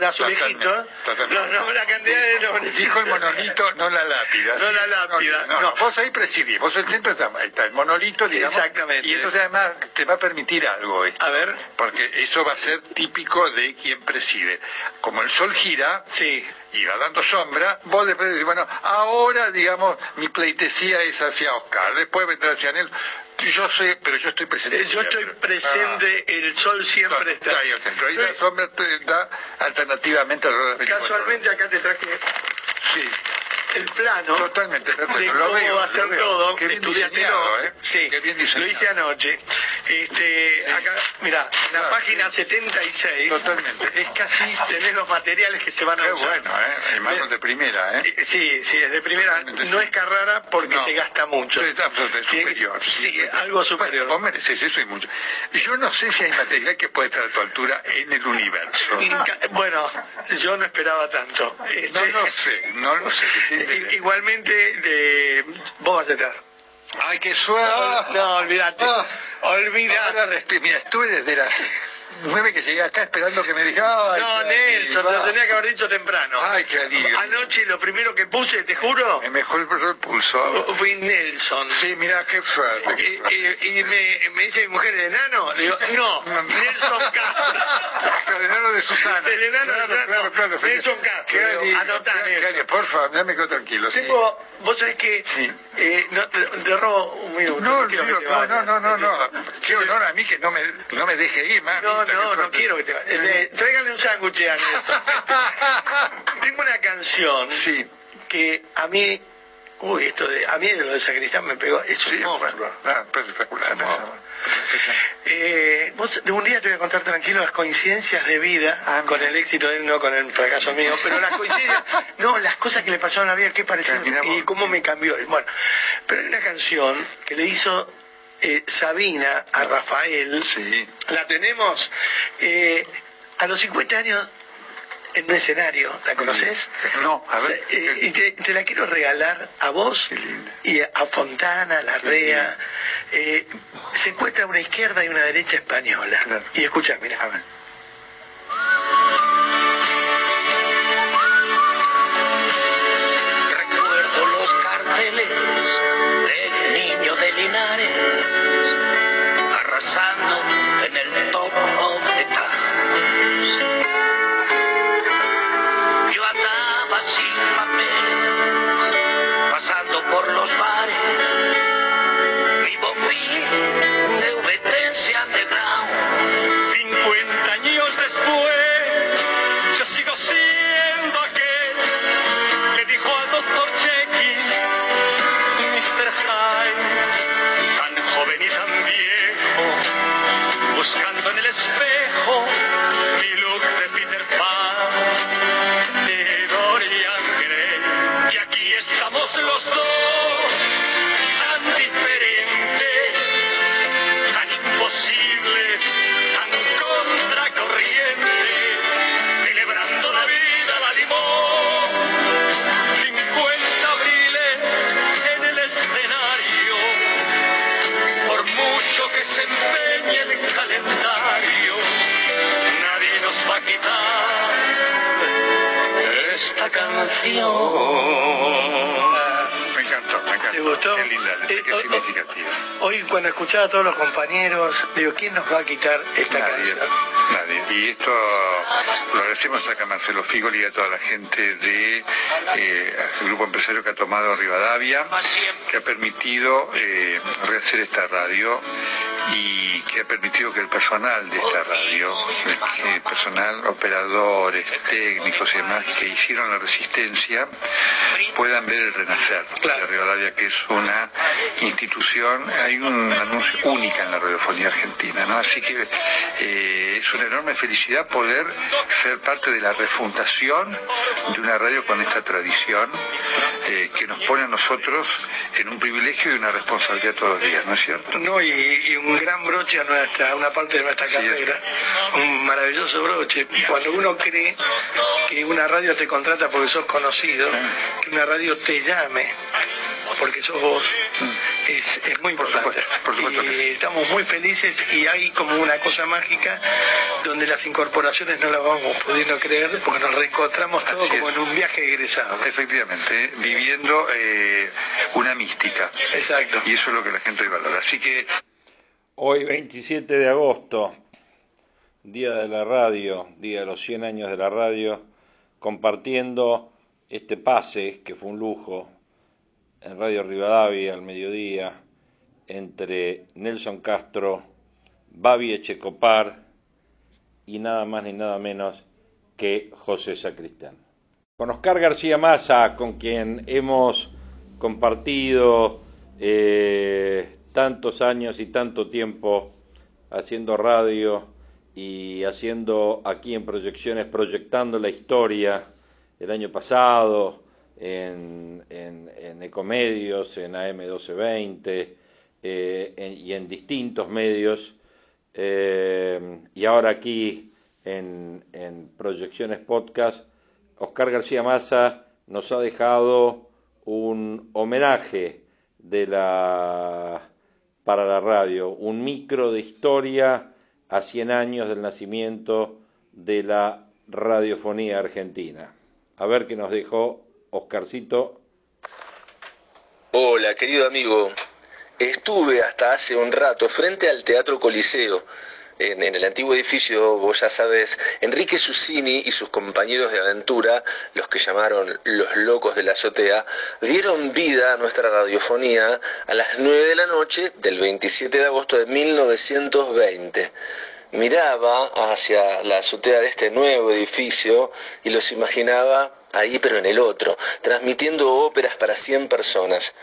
la cantidad de nombres. Dijo el monolito, no la lápida. No Sí, la lápida, No, no, no. vos ahí presidís, vos el centro está, está el monolito, digamos. Exactamente. Y entonces además te va a permitir algo esto. A ver. Porque eso va a ser típico de quien preside. Como el sol gira sí. y va dando sombra, vos después decís, bueno, ahora, digamos, mi pleitesía es hacia Oscar, después vendrá hacia Anel. Yo sé, pero yo estoy presente. Eh, Yo estoy presente, el sol siempre Ah, está. Ahí la sombra te da alternativamente 24 Casualmente acá te traje Sí. El plano Totalmente, perfecto. de Lo cómo veo, va a ser todo. Qué Estudiatelo. ¿eh? Sí, Qué bien lo hice anoche. Este, acá, mira, en la página 76 Totalmente. Es casi... tenés los materiales que se van a Qué usar. bueno, ¿eh? El de primera, ¿eh? Eh, Sí, sí, es de primera. No es Carrara porque No. se gasta mucho. Que- superior. sí, algo superior. Vos mereces eso y mucho. Yo no sé si hay material que puede estar a tu altura en el universo. Bueno, yo no esperaba tanto. Este, No lo sé, no lo sé. Igualmente, de... vos vas detrás. Ay, qué suave. No, olvídate. Ah. Olvídate. Mira, estuve desde las nueve que llegué acá esperando que me dijera. No, Nelson, lo tenía que haber dicho temprano. Ay, qué alivio. Anoche lo primero que puse, te juro, Me mejoró el pulso. fui Nelson. Sí, mira, qué suerte. qué Y, y- y me, me dice mi mujer, ¿el enano? Le digo, no, Nelson Castro. El enano de Susana. El enano de claro, Susana. claro, claro. Nelson Castro. Anotá, Nelson. alivio. Por favor, ya me quedo tranquilo. sí. Tengo, vos sabés que, Sí. eh, no, te robo un minuto. No, no, no, no, no, no. Qué honor a mí que no me, no me deje ir, mami. No, no, no quiero que te vayas. Eh, Tráigale un sándwich a. Tengo una canción Sí, que a mí, uy, esto de, a mí de lo de Sacristán me pegó, es un sí, ah, espectacular. Eh, vos, de un día te voy a contar tranquilo las coincidencias de vida, Ah, con el éxito de él, no con el fracaso mío, pero las coincidencias, no, las cosas que le pasaron en la vida, qué parecían y cómo me cambió. Bueno, pero hay una canción que le hizo eh, Sabina, a Rafael. La tenemos eh, a los 50 años en un escenario, ¿la conoces? No, a ver. eh, y te, te la quiero regalar a vos y a Fontana, a Larrea. Eh, se encuentra una izquierda y una derecha española. Y escucha, mira. Recuerdo los carteles por los bares. Mi bombín de VTC underground. 50 años después, yo sigo siendo aquel que dijo al doctor Jekyll, Mr. Hyde, tan joven y tan viejo, buscando en el espejo mi look de Peter Pan, los dos, tan diferentes, tan imposibles, tan contracorriente, celebrando la vida, la limón. 50 abriles en el escenario, por mucho que se empeñe esta canción. Me encantó, me encantó. ¿Te gustó? Qué linda, letra, qué significativa. Hoy cuando escuchaba a todos los compañeros, digo, ¿quién nos va a quitar esta Nadie, canción? nadie. Y esto lo agradecemos acá a Marcelo Figoli y a toda la gente del grupo empresario que ha tomado Rivadavia, que ha permitido eh, rehacer esta radio y que ha permitido que el personal de esta radio, el personal, operadores, técnicos y demás que hicieron la resistencia, puedan ver el renacer de Rivadavia, que es una institución, hay un anuncio única en la radiofonía argentina, ¿no? Así que eh, es una enorme felicidad poder ser parte de la refundación de una radio con esta tradición eh, que nos pone a nosotros en un privilegio y una responsabilidad todos los días, ¿no es cierto? No, y, y un gran broche a nuestra, una parte de nuestra carrera, un maravilloso broche. Cuando uno cree que una radio te contrata porque sos conocido, que una radio te llame porque sos vos, es, es muy importante. y estamos muy felices y hay como una cosa mágica donde las incorporaciones no las vamos pudiendo creer porque nos reencontramos todos como en un viaje egresado. Efectivamente, viviendo eh, una mística. Exacto. Y eso es lo que la gente valora. Así que Hoy 27 de agosto, Día de la Radio, Día de los 100 años de la radio, compartiendo este pase, que fue un lujo, en Radio Rivadavia al mediodía, entre Nelson Castro, Babi Echecopar y nada más ni nada menos que José Sacristán. Con Oscar García Massa, con quien hemos compartido eh, tantos años y tanto tiempo haciendo radio y haciendo aquí en proyecciones, proyectando la historia el año pasado en, en, en Ecomedios, en AM1220 eh, en- y en distintos medios, eh, y ahora aquí en, en Proyecciones Podcast, Oscar García Massa nos ha dejado un homenaje de la para la radio, un micro de historia a 100 años del nacimiento de la radiofonía argentina. A ver qué nos dejó Oscarcito. Hola, querido amigo. Estuve hasta hace un rato frente al Teatro Coliseo, en, el antiguo edificio, vos ya sabes, Enrique Susini y sus compañeros de aventura, los que llamaron los locos de la azotea, dieron vida a nuestra radiofonía a las 9 de la noche del 27 de agosto de 1920 miraba hacia la azotea de este nuevo edificio y los imaginaba ahí pero en el otro, transmitiendo óperas para 100 personas.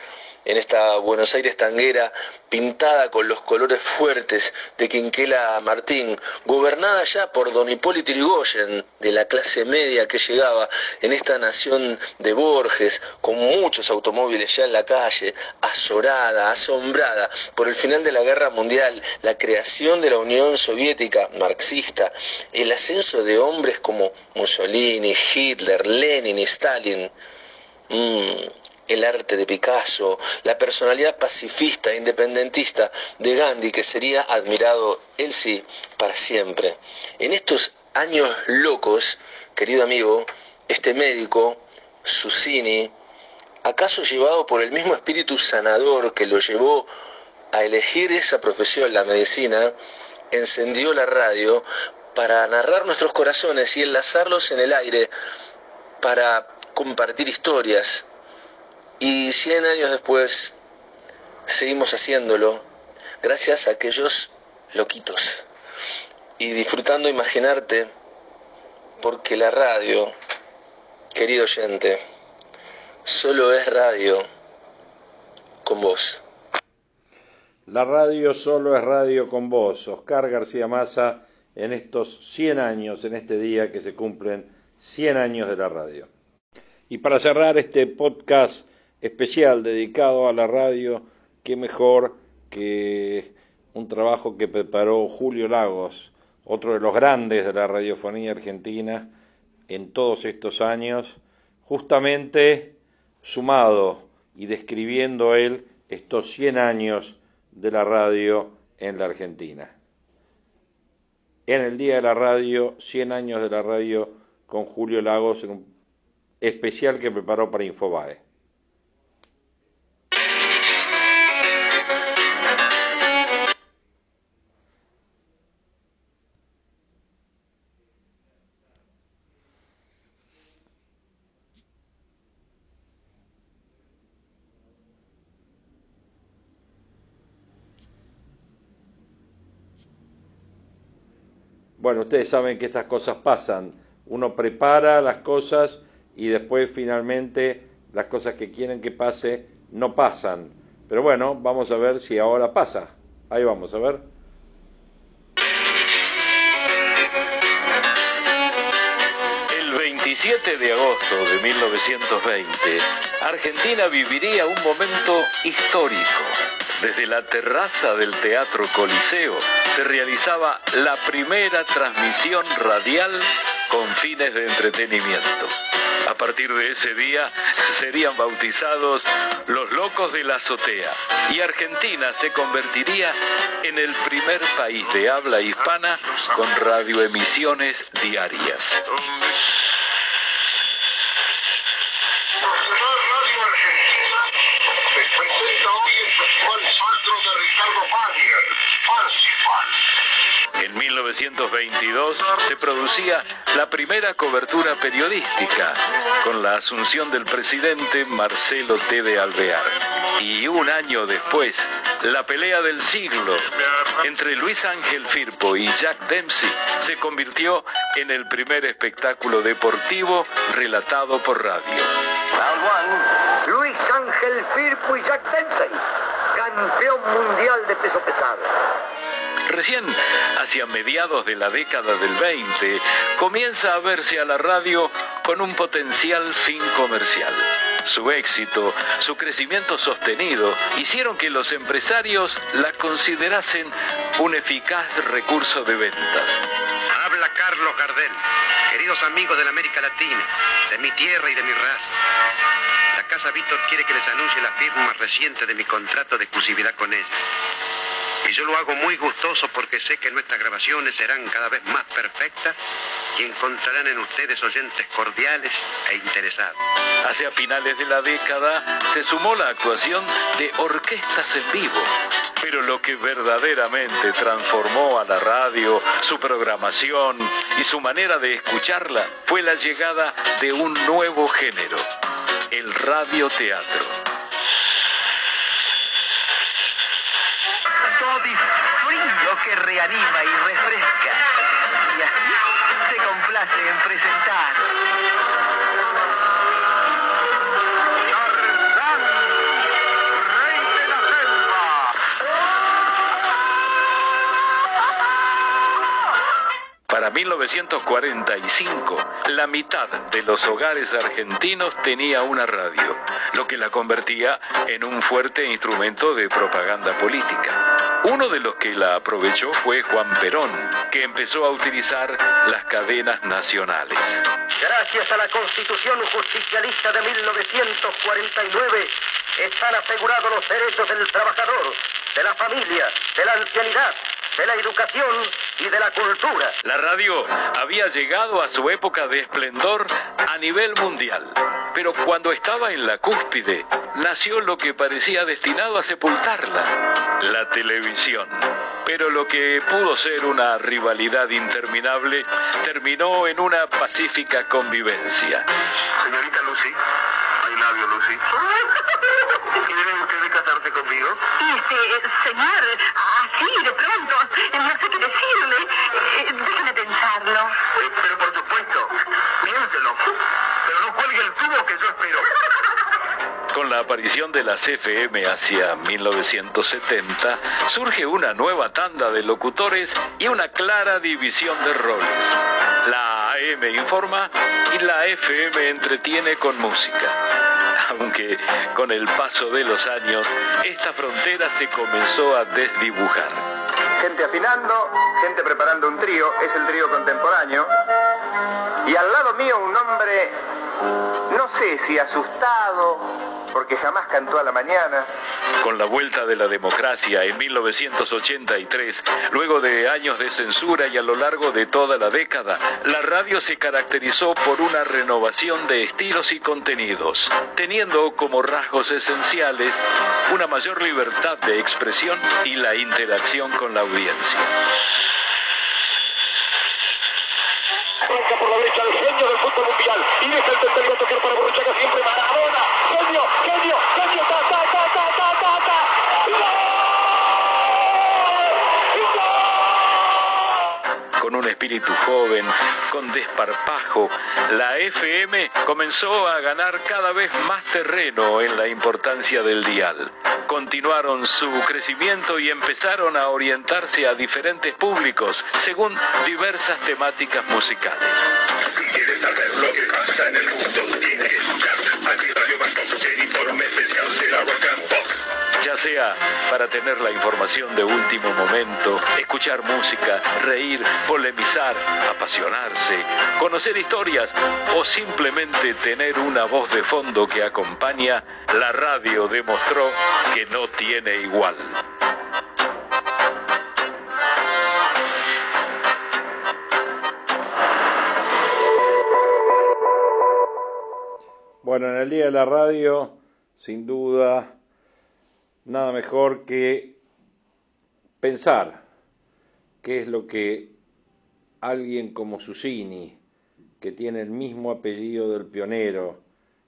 En esta Buenos Aires tanguera pintada con los colores fuertes de Quinquela Martín, gobernada ya por don Hipólito Yrigoyen, de la clase media que llegaba en esta nación de Borges, con muchos automóviles ya en la calle, azorada, asombrada por el final de la guerra mundial, la creación de la Unión Soviética marxista, el ascenso de hombres como Mussolini, Hitler, Lenin y Stalin. Mm, el arte de Picasso, la personalidad pacifista e independentista de Gandhi, que sería admirado, él sí, para siempre. En estos años locos, querido amigo, este médico, Susini, acaso llevado por el mismo espíritu sanador que lo llevó a elegir esa profesión, la medicina, encendió la radio para narrar nuestros corazones y enlazarlos en el aire, para compartir historias, y cien años después seguimos haciéndolo gracias a aquellos loquitos. Y disfrutando imaginarte, porque la radio, querido oyente, solo es radio con vos. La radio solo es radio con vos. Oscar García Maza en estos 100 años, en este día que se cumplen 100 años de la radio. Y para cerrar este podcast especial dedicado a la radio, qué mejor que un trabajo que preparó Julio Lagos, otro de los grandes de la radiofonía argentina en todos estos años, justamente sumado y describiendo él estos 100 años de la radio en la Argentina. En el Día de la Radio, 100 años de la radio con Julio Lagos en un especial que preparó para Infobae. Bueno, ustedes saben que estas cosas pasan. Uno prepara las cosas y después finalmente las cosas que quieren que pase no pasan. Pero bueno, vamos a ver si ahora pasa. Ahí vamos a ver. El 27 de agosto de 1920, Argentina viviría un momento histórico desde la terraza del Teatro Coliseo se realizaba la primera transmisión radial con fines de entretenimiento. A partir de ese día serían bautizados los locos de la azotea y Argentina se convertiría en el primer país de habla hispana con radioemisiones diarias. En 1922 se producía la primera cobertura periodística con la asunción del presidente Marcelo T. de Alvear. Y un año después, la pelea del siglo entre Luis Ángel Firpo y Jack Dempsey se convirtió en el primer espectáculo deportivo relatado por radio. Luis Ángel Firpo y Jack Dempsey, campeón mundial de peso pesado. Recién hacia mediados de la década del 20 comienza a verse a la radio con un potencial fin comercial. Su éxito, su crecimiento sostenido, hicieron que los empresarios la considerasen un eficaz recurso de ventas. Habla Carlos Gardel, queridos amigos de la América Latina, de mi tierra y de mi raza. Casa Víctor quiere que les anuncie la firma reciente de mi contrato de exclusividad con ella. Y yo lo hago muy gustoso porque sé que nuestras grabaciones serán cada vez más perfectas y encontrarán en ustedes oyentes cordiales e interesados. Hacia finales de la década se sumó la actuación de orquestas en vivo. Pero lo que verdaderamente transformó a la radio, su programación y su manera de escucharla fue la llegada de un nuevo género, el radioteatro. frío que reanima y refresca. Y así se complace en presentar. Para 1945, la mitad de los hogares argentinos tenía una radio, lo que la convertía en un fuerte instrumento de propaganda política. Uno de los que la aprovechó fue Juan Perón, que empezó a utilizar las cadenas nacionales. Gracias a la Constitución Justicialista de 1949, están asegurados los derechos del trabajador, de la familia, de la ancianidad, de la educación y de la cultura. La radio había llegado a su época de esplendor a nivel mundial, pero cuando estaba en la cúspide, nació lo que parecía destinado a sepultarla, la televisión. Pero lo que pudo ser una rivalidad interminable terminó en una pacífica convivencia. Señorita Lucy, I love you, Lucy. ¿Quieren ustedes casarse conmigo? Este, señor, así de pronto, no sé qué decirle. Eh, Déjeme pensarlo. Eh, pero por supuesto, piénselo. Pero no cuelgue el tubo que yo espero. Con la aparición de las FM hacia 1970, surge una nueva tanda de locutores y una clara división de roles. La AM informa y la FM entretiene con música. Aunque con el paso de los años, esta frontera se comenzó a desdibujar. Gente afinando, gente preparando un trío, es el trío contemporáneo. Y al lado mío un hombre, no sé si asustado, porque jamás cantó a la mañana. Con la vuelta de la democracia en 1983, luego de años de censura y a lo largo de toda la década, la radio se caracterizó por una renovación de estilos y contenidos, teniendo como rasgos esenciales una mayor libertad de expresión y la interacción con la audiencia. Arranca por la derecha el genio del fútbol mundial y deja el tercero a tocar para Borruchaga siempre Maradona. Genio, genio, un espíritu joven, con desparpajo, la FM comenzó a ganar cada vez más terreno en la importancia del dial. Continuaron su crecimiento y empezaron a orientarse a diferentes públicos según diversas temáticas musicales. Sea para tener la información de último momento, escuchar música, reír, polemizar, apasionarse, conocer historias o simplemente tener una voz de fondo que acompaña, la radio demostró que no tiene igual. Bueno, en el Día de la Radio, sin duda, nada mejor que pensar qué es lo que alguien como Susini, que tiene el mismo apellido del pionero,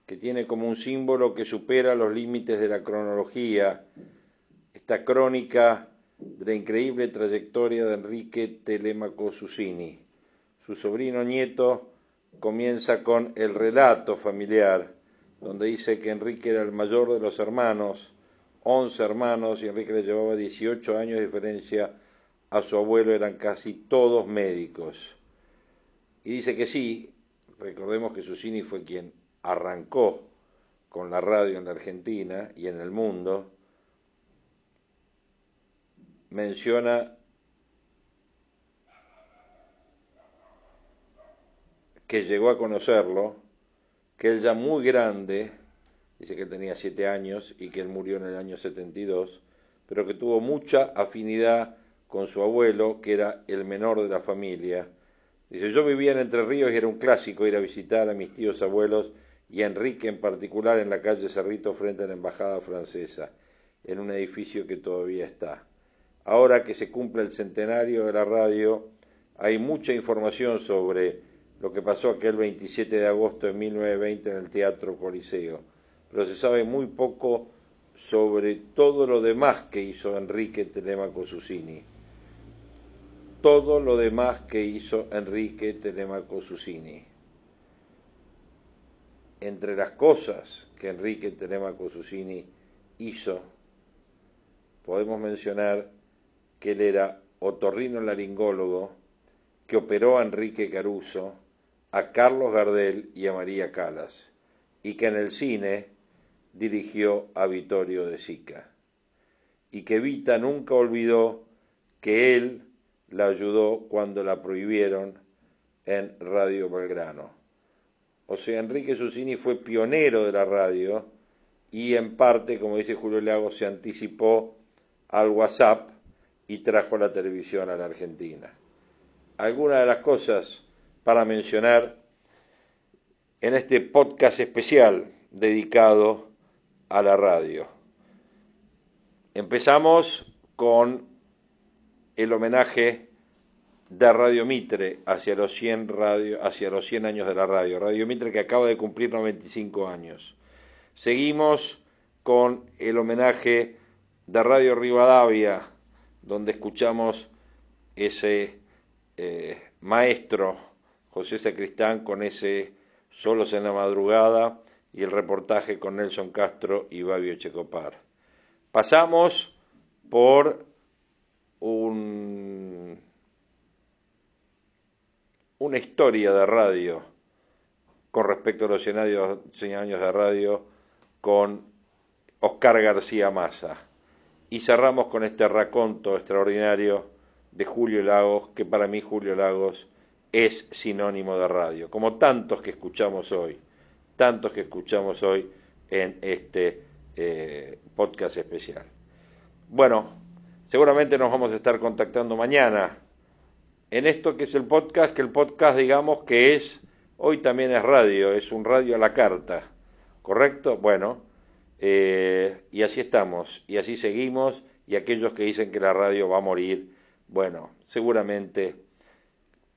que tiene como un símbolo que supera los límites de la cronología, esta crónica de la increíble trayectoria de Enrique Telémaco Susini. Su sobrino nieto comienza con el relato familiar, donde dice que Enrique era el mayor de los hermanos, 11 hermanos, y Enrique le llevaba 18 años de diferencia a su abuelo, eran casi todos médicos. Y dice que sí, recordemos que Susini fue quien arrancó con la radio en la Argentina y en el mundo, menciona que llegó a conocerlo, que él ya muy grande, dice que tenía siete años y que él murió en el año 72, pero que tuvo mucha afinidad con su abuelo, que era el menor de la familia. Dice, yo vivía en Entre Ríos y era un clásico ir a visitar a mis tíos abuelos y a Enrique en particular en la calle Cerrito frente a la Embajada Francesa, en un edificio que todavía está. Ahora que se cumple el centenario de la radio, hay mucha información sobre lo que pasó aquel 27 de agosto de 1920 en el Teatro Coliseo, pero se sabe muy poco sobre todo lo demás que hizo Enrique Telemaco Susini. Todo lo demás que hizo Enrique Telemaco Susini. Entre las cosas que Enrique Telemaco Susini hizo, podemos mencionar que él era otorrino laringólogo, que operó a Enrique Caruso, a Carlos Gardel y a María Calas, y que en el cine dirigió a Vittorio de Sica, y que Vita nunca olvidó que él la ayudó cuando la prohibieron en Radio Belgrano. O sea, Enrique Susini fue pionero de la radio y en parte, como dice Julio Lago, se anticipó al WhatsApp y trajo la televisión a la Argentina. Algunas de las cosas para mencionar en este podcast especial dedicado a la radio. Empezamos con el homenaje de Radio Mitre hacia los 100 radio, hacia los 100 años de la radio. Radio Mitre que acaba de cumplir 95 años. Seguimos con el homenaje de Radio Rivadavia, donde escuchamos ese eh, maestro José Sacristán con ese Solos en la madrugada y el reportaje con Nelson Castro y Babio Checopar. Pasamos por un, una historia de radio con respecto a los 100 años de radio con Oscar García Massa. Y cerramos con este raconto extraordinario de Julio Lagos, que para mí Julio Lagos es sinónimo de radio, como tantos que escuchamos hoy, tantos que escuchamos hoy en este eh, podcast especial. Bueno, seguramente nos vamos a estar contactando mañana en esto que es el podcast, que el podcast digamos que es, hoy también es radio, es un radio a la carta, ¿correcto? Bueno, eh, y así estamos, y así seguimos, y aquellos que dicen que la radio va a morir, bueno, seguramente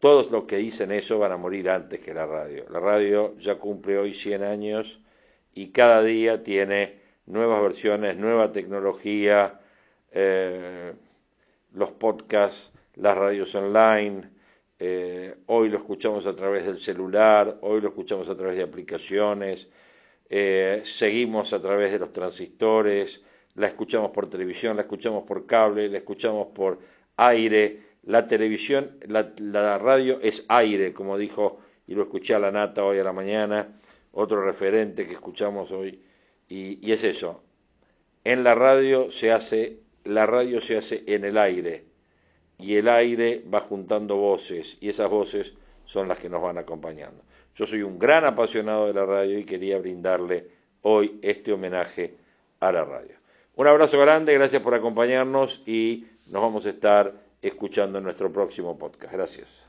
todos los que dicen eso van a morir antes que la radio. La radio ya cumple hoy 100 años y cada día tiene nuevas versiones, nueva tecnología, eh, los podcasts, las radios online, eh, hoy lo escuchamos a través del celular, hoy lo escuchamos a través de aplicaciones, eh, seguimos a través de los transistores, la escuchamos por televisión, la escuchamos por cable, la escuchamos por aire, la televisión, la, radio es aire, como dijo y lo escuché a la nata hoy a la mañana, otro referente que escuchamos hoy, y, y es eso. En la radio se hace, la radio se hace en el aire, y el aire va juntando voces, y esas voces son las que nos van acompañando. Yo soy un gran apasionado de la radio y quería brindarle hoy este homenaje a la radio. Un abrazo grande, gracias por acompañarnos y nos vamos a estar escuchando nuestro próximo podcast. Gracias.